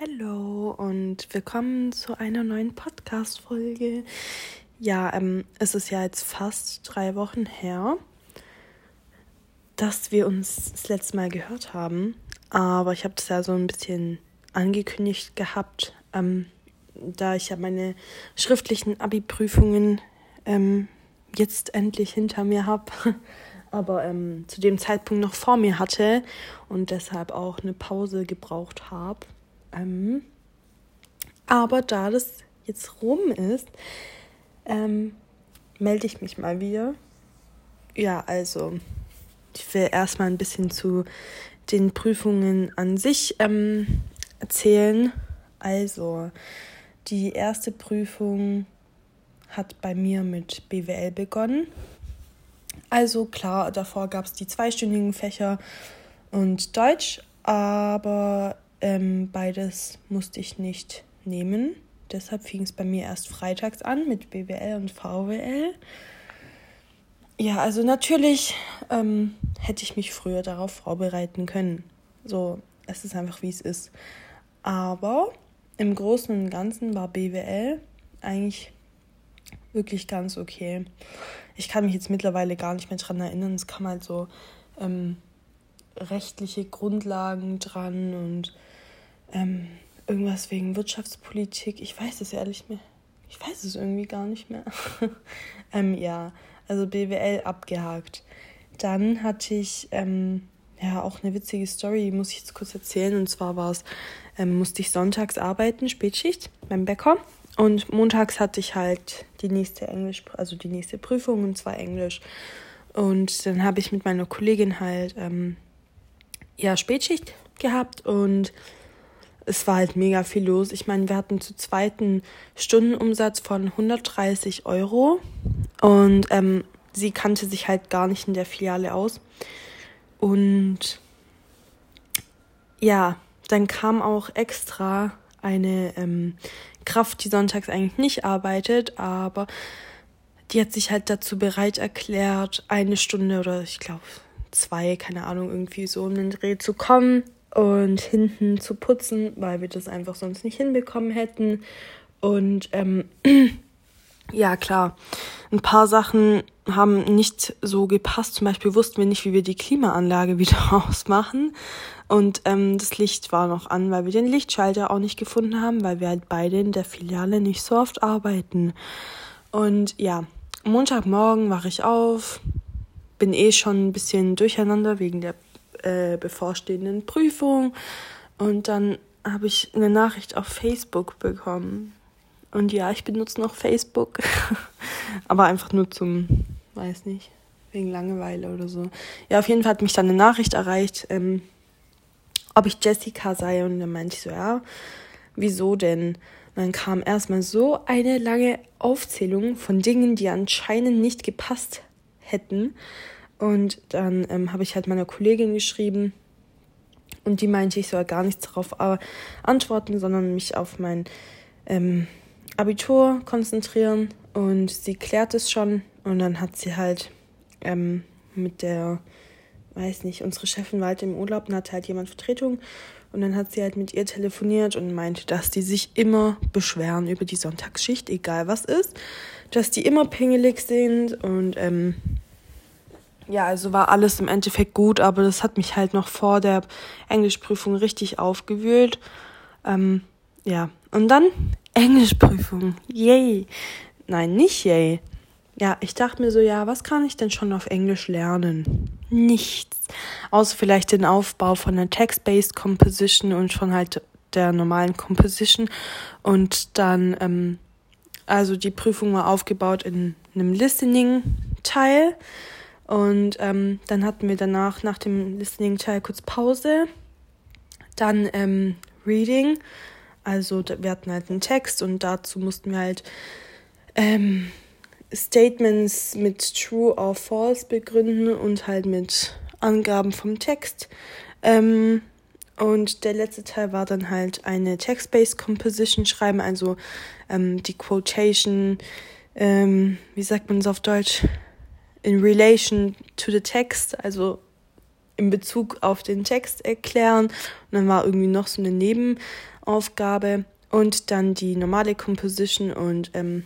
Hallo und willkommen zu einer neuen Podcast-Folge. Ja, ähm, es ist ja jetzt fast drei Wochen her, dass wir uns das letzte Mal gehört haben. Aber ich habe das ja so ein bisschen angekündigt gehabt, ähm, da ich ja meine schriftlichen Abi-Prüfungen ähm, jetzt endlich hinter mir habe. aber ähm, zu dem Zeitpunkt noch vor mir hatte und deshalb auch eine Pause gebraucht habe ähm, aber da das jetzt rum ist, ähm, melde ich mich mal wieder. Ja, also ich will erstmal ein bisschen zu den Prüfungen an sich ähm, erzählen. Also, die erste Prüfung hat bei mir mit BWL begonnen. Also klar, davor gab es die zweistündigen Fächer und Deutsch, aber ähm, beides musste ich nicht nehmen. Deshalb fing es bei mir erst freitags an mit BWL und VWL. Ja, also natürlich ähm, hätte ich mich früher darauf vorbereiten können. So, es ist einfach wie es ist. Aber im Großen und Ganzen war BWL eigentlich wirklich ganz okay. Ich kann mich jetzt mittlerweile gar nicht mehr dran erinnern. Es kam halt so ähm, rechtliche Grundlagen dran und ähm, irgendwas wegen Wirtschaftspolitik. Ich weiß es ehrlich mehr. Ich weiß es irgendwie gar nicht mehr. ähm, ja, also BWL abgehakt. Dann hatte ich ähm, ja auch eine witzige Story, muss ich jetzt kurz erzählen. Und zwar war es, ähm, musste ich sonntags arbeiten, Spätschicht beim Bäcker. Und montags hatte ich halt die nächste Englisch, also die nächste Prüfung und zwar Englisch. Und dann habe ich mit meiner Kollegin halt ähm, ja Spätschicht gehabt und es war halt mega viel los. Ich meine, wir hatten zu zweiten Stundenumsatz von 130 Euro und ähm, sie kannte sich halt gar nicht in der Filiale aus. Und ja, dann kam auch extra eine ähm, Kraft, die sonntags eigentlich nicht arbeitet, aber die hat sich halt dazu bereit erklärt, eine Stunde oder ich glaube zwei, keine Ahnung, irgendwie so um den Dreh zu kommen und hinten zu putzen, weil wir das einfach sonst nicht hinbekommen hätten. Und ähm, ja, klar, ein paar Sachen haben nicht so gepasst. Zum Beispiel wussten wir nicht, wie wir die Klimaanlage wieder ausmachen. Und ähm, das Licht war noch an, weil wir den Lichtschalter auch nicht gefunden haben, weil wir halt beide in der Filiale nicht so oft arbeiten. Und ja, Montagmorgen wache ich auf, bin eh schon ein bisschen durcheinander wegen der äh, bevorstehenden Prüfung. Und dann habe ich eine Nachricht auf Facebook bekommen. Und ja, ich benutze noch Facebook. Aber einfach nur zum, weiß nicht, wegen Langeweile oder so. Ja, auf jeden Fall hat mich dann eine Nachricht erreicht, ähm, ob ich Jessica sei. Und dann meinte ich so, ja, wieso denn? Dann kam erstmal so eine lange Aufzählung von Dingen, die anscheinend nicht gepasst hätten. Und dann ähm, habe ich halt meiner Kollegin geschrieben und die meinte, ich soll gar nichts darauf antworten, sondern mich auf mein ähm, Abitur konzentrieren. Und sie klärt es schon und dann hat sie halt ähm, mit der, weiß nicht, unsere Chefin war halt im Urlaub und hatte halt jemand Vertretung. Und dann hat sie halt mit ihr telefoniert und meinte, dass die sich immer beschweren über die Sonntagsschicht, egal was ist. Dass die immer pingelig sind und ähm, ja, also war alles im Endeffekt gut, aber das hat mich halt noch vor der Englischprüfung richtig aufgewühlt. Ähm, ja, und dann Englischprüfung. Yay. Nein, nicht yay. Ja, ich dachte mir so, ja, was kann ich denn schon auf Englisch lernen? Nichts. Außer vielleicht den Aufbau von einer Text-Based Composition und von halt der normalen Composition. Und dann, ähm, also die Prüfung war aufgebaut in einem Listening-Teil. Und ähm, dann hatten wir danach, nach dem Listening-Teil, kurz Pause. Dann ähm, Reading. Also wir hatten halt einen Text und dazu mussten wir halt ähm, Statements mit True or False begründen und halt mit Angaben vom Text. Ähm, und der letzte Teil war dann halt eine Text-Based Composition schreiben, also ähm, die Quotation, ähm, wie sagt man es auf Deutsch? In relation to the text, also in Bezug auf den Text erklären. Und dann war irgendwie noch so eine Nebenaufgabe Aufgabe und dann die normale Composition und ähm,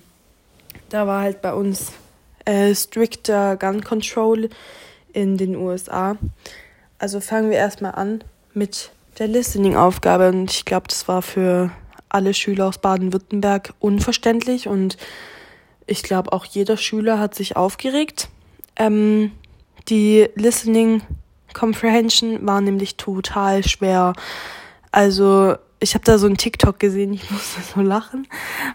da war halt bei uns äh, strikter Gun Control in den USA. Also fangen wir erstmal an mit der Listening-Aufgabe und ich glaube, das war für alle Schüler aus Baden-Württemberg unverständlich und ich glaube auch jeder Schüler hat sich aufgeregt. Ähm, die Listening Comprehension war nämlich total schwer. Also ich habe da so ein TikTok gesehen, ich musste so lachen,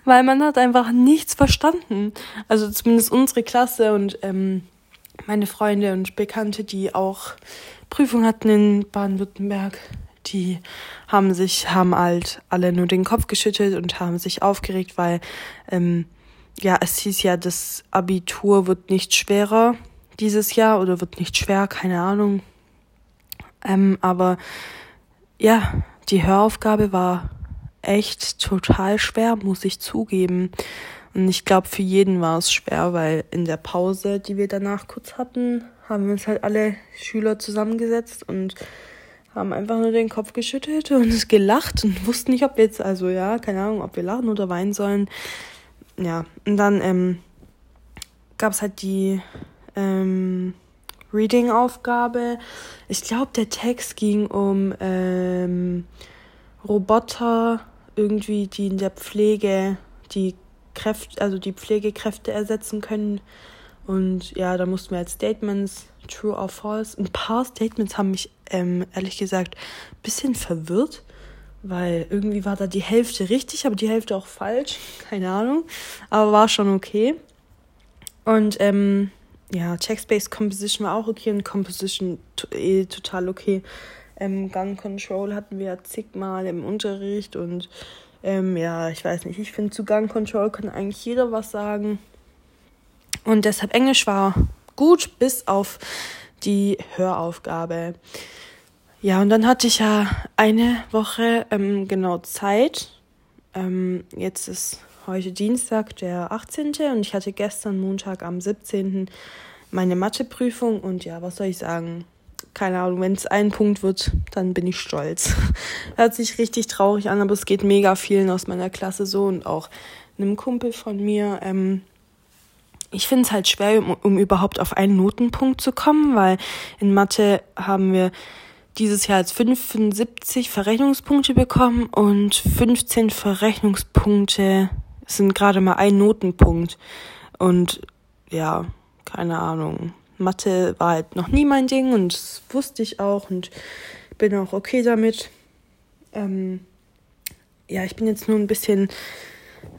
weil man hat einfach nichts verstanden. Also zumindest unsere Klasse und ähm, meine Freunde und Bekannte, die auch Prüfung hatten in Baden-Württemberg, die haben sich, haben halt alle nur den Kopf geschüttelt und haben sich aufgeregt, weil ähm, ja, es hieß ja, das Abitur wird nicht schwerer dieses Jahr oder wird nicht schwer, keine Ahnung. Ähm, aber ja, die Höraufgabe war echt total schwer, muss ich zugeben. Und ich glaube, für jeden war es schwer, weil in der Pause, die wir danach kurz hatten, haben wir uns halt alle Schüler zusammengesetzt und haben einfach nur den Kopf geschüttelt und gelacht und wussten nicht, ob wir jetzt, also ja, keine Ahnung, ob wir lachen oder weinen sollen. Ja, und dann ähm, gab es halt die ähm, Reading-Aufgabe. Ich glaube, der Text ging um ähm, Roboter, irgendwie, die in der Pflege die Kräfte, also die Pflegekräfte ersetzen können. Und ja, da mussten wir als Statements true or false. Ein paar Statements haben mich ähm, ehrlich gesagt ein bisschen verwirrt, weil irgendwie war da die Hälfte richtig, aber die Hälfte auch falsch. Keine Ahnung. Aber war schon okay. Und ähm, ja, Text-Based Composition war auch okay und Composition eh total okay. Ähm, Gun Control hatten wir zigmal im Unterricht und ähm, ja, ich weiß nicht, ich finde zu Gun Control kann eigentlich jeder was sagen. Und deshalb Englisch war gut, bis auf die Höraufgabe. Ja, und dann hatte ich ja eine Woche ähm, genau Zeit. Ähm, jetzt ist heute Dienstag, der 18. und ich hatte gestern Montag am 17. meine Matheprüfung und ja, was soll ich sagen? Keine Ahnung, wenn es ein Punkt wird, dann bin ich stolz. Hört sich richtig traurig an, aber es geht mega vielen aus meiner Klasse so und auch einem Kumpel von mir. Ähm, ich finde es halt schwer, um, um überhaupt auf einen Notenpunkt zu kommen, weil in Mathe haben wir dieses Jahr als 75 Verrechnungspunkte bekommen und 15 Verrechnungspunkte sind gerade mal ein Notenpunkt. Und ja, keine Ahnung. Mathe war halt noch nie mein Ding und das wusste ich auch und bin auch okay damit. Ähm, ja, ich bin jetzt nur ein bisschen,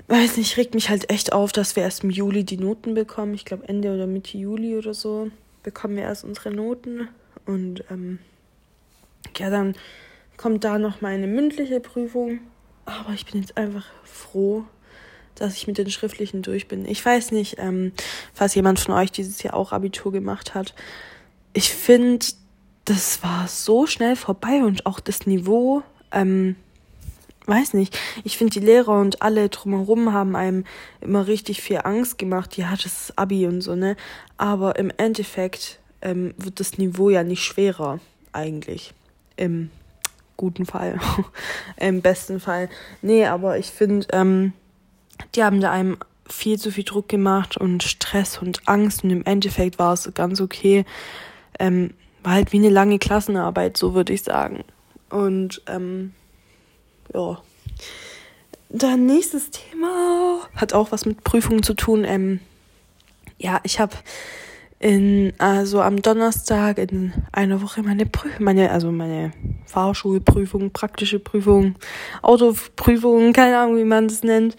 weiß nicht, regt mich halt echt auf, dass wir erst im Juli die Noten bekommen. Ich glaube Ende oder Mitte Juli oder so bekommen wir erst unsere Noten und ähm, ja, dann kommt da noch meine mündliche Prüfung. Aber ich bin jetzt einfach froh, dass ich mit den schriftlichen durch bin. Ich weiß nicht, ähm, falls jemand von euch dieses Jahr auch Abitur gemacht hat. Ich finde, das war so schnell vorbei und auch das Niveau, ähm, weiß nicht. Ich finde, die Lehrer und alle drumherum haben einem immer richtig viel Angst gemacht. Ja, das ist Abi und so, ne? Aber im Endeffekt ähm, wird das Niveau ja nicht schwerer, eigentlich. Im guten Fall. Im besten Fall. Nee, aber ich finde, ähm, die haben da einem viel zu viel Druck gemacht und Stress und Angst und im Endeffekt war es ganz okay. Ähm, war halt wie eine lange Klassenarbeit, so würde ich sagen. Und ähm, ja. Dann nächstes Thema hat auch was mit Prüfungen zu tun. Ähm, ja, ich habe in also am Donnerstag in einer Woche meine Prüfung, meine also meine Fahrschulprüfung, praktische Prüfung, Autoprüfung, keine Ahnung, wie man das nennt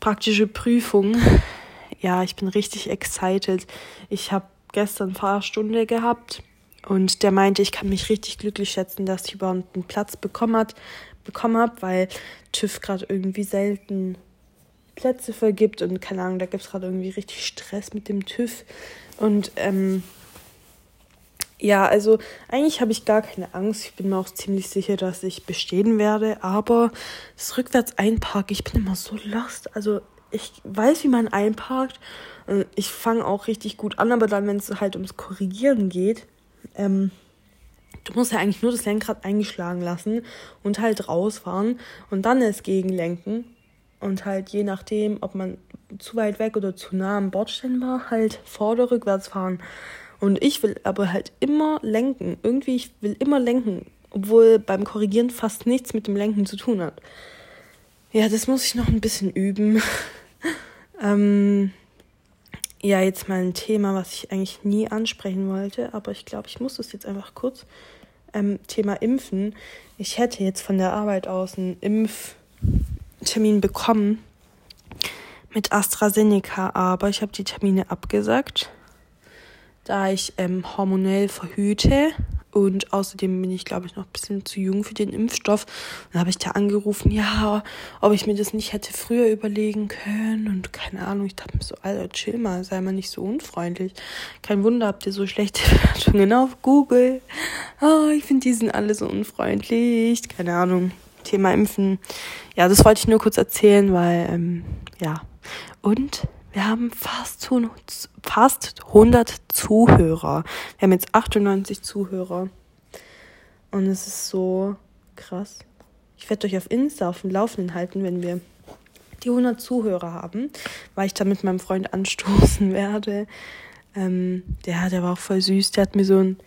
praktische Prüfung. Ja, ich bin richtig excited. Ich habe gestern Fahrstunde gehabt und der meinte, ich kann mich richtig glücklich schätzen, dass ich überhaupt einen Platz bekommen hat, bekommen habe, weil TÜV gerade irgendwie selten Plätze vergibt und keine Ahnung, da gibt es gerade irgendwie richtig Stress mit dem TÜV. Und ähm, ja, also eigentlich habe ich gar keine Angst. Ich bin mir auch ziemlich sicher, dass ich bestehen werde. Aber das rückwärts einparken, ich bin immer so lost. Also ich weiß, wie man einparkt. Ich fange auch richtig gut an, aber dann, wenn es halt ums Korrigieren geht, ähm, du musst ja eigentlich nur das Lenkrad eingeschlagen lassen und halt rausfahren und dann es gegenlenken und halt je nachdem, ob man zu weit weg oder zu nah am Bordstein war, halt vor oder rückwärts fahren. Und ich will aber halt immer lenken. Irgendwie, ich will immer lenken, obwohl beim Korrigieren fast nichts mit dem Lenken zu tun hat. Ja, das muss ich noch ein bisschen üben. ähm, ja, jetzt mal ein Thema, was ich eigentlich nie ansprechen wollte, aber ich glaube, ich muss das jetzt einfach kurz. Ähm, Thema Impfen. Ich hätte jetzt von der Arbeit aus einen Impftermin bekommen mit AstraZeneca, aber ich habe die Termine abgesagt, da ich ähm, hormonell verhüte und außerdem bin ich, glaube ich, noch ein bisschen zu jung für den Impfstoff. Dann habe ich da angerufen, ja, ob ich mir das nicht hätte früher überlegen können. Und keine Ahnung, ich dachte mir so, Alter, chill mal, sei mal nicht so unfreundlich. Kein Wunder, habt ihr so schlechte Bewertungen auf Google. Oh, ich finde, die sind alle so unfreundlich. Keine Ahnung. Thema Impfen. Ja, das wollte ich nur kurz erzählen, weil, ähm, ja. Und wir haben fast, fast 100 Zuhörer. Wir haben jetzt 98 Zuhörer. Und es ist so krass. Ich werde euch auf Insta auf dem Laufenden halten, wenn wir die 100 Zuhörer haben, weil ich da mit meinem Freund anstoßen werde. Ähm, der, der war auch voll süß. Der hat mir so ein,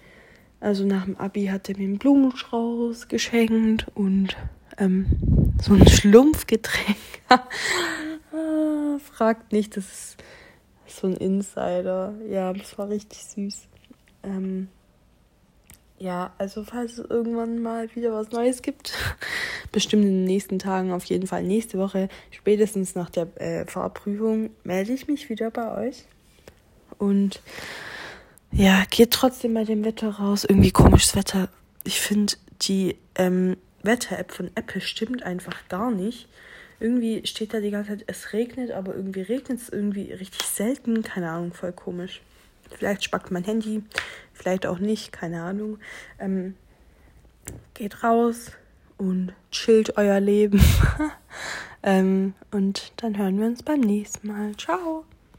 also nach dem Abi hat er mir einen Blumenstrauß geschenkt und ähm, so ein Schlumpfgetränk. fragt nicht, das ist so ein Insider. Ja, das war richtig süß. Ähm, ja, also falls es irgendwann mal wieder was Neues gibt, bestimmt in den nächsten Tagen, auf jeden Fall nächste Woche, spätestens nach der äh, Fahrprüfung, melde ich mich wieder bei euch. Und ja, geht trotzdem bei dem Wetter raus. Irgendwie komisches Wetter. Ich finde, die ähm, Wetter-App von Apple stimmt einfach gar nicht. Irgendwie steht da die ganze Zeit, es regnet, aber irgendwie regnet es irgendwie richtig selten. Keine Ahnung, voll komisch. Vielleicht spackt mein Handy, vielleicht auch nicht, keine Ahnung. Ähm, geht raus und chillt euer Leben. ähm, und dann hören wir uns beim nächsten Mal. Ciao.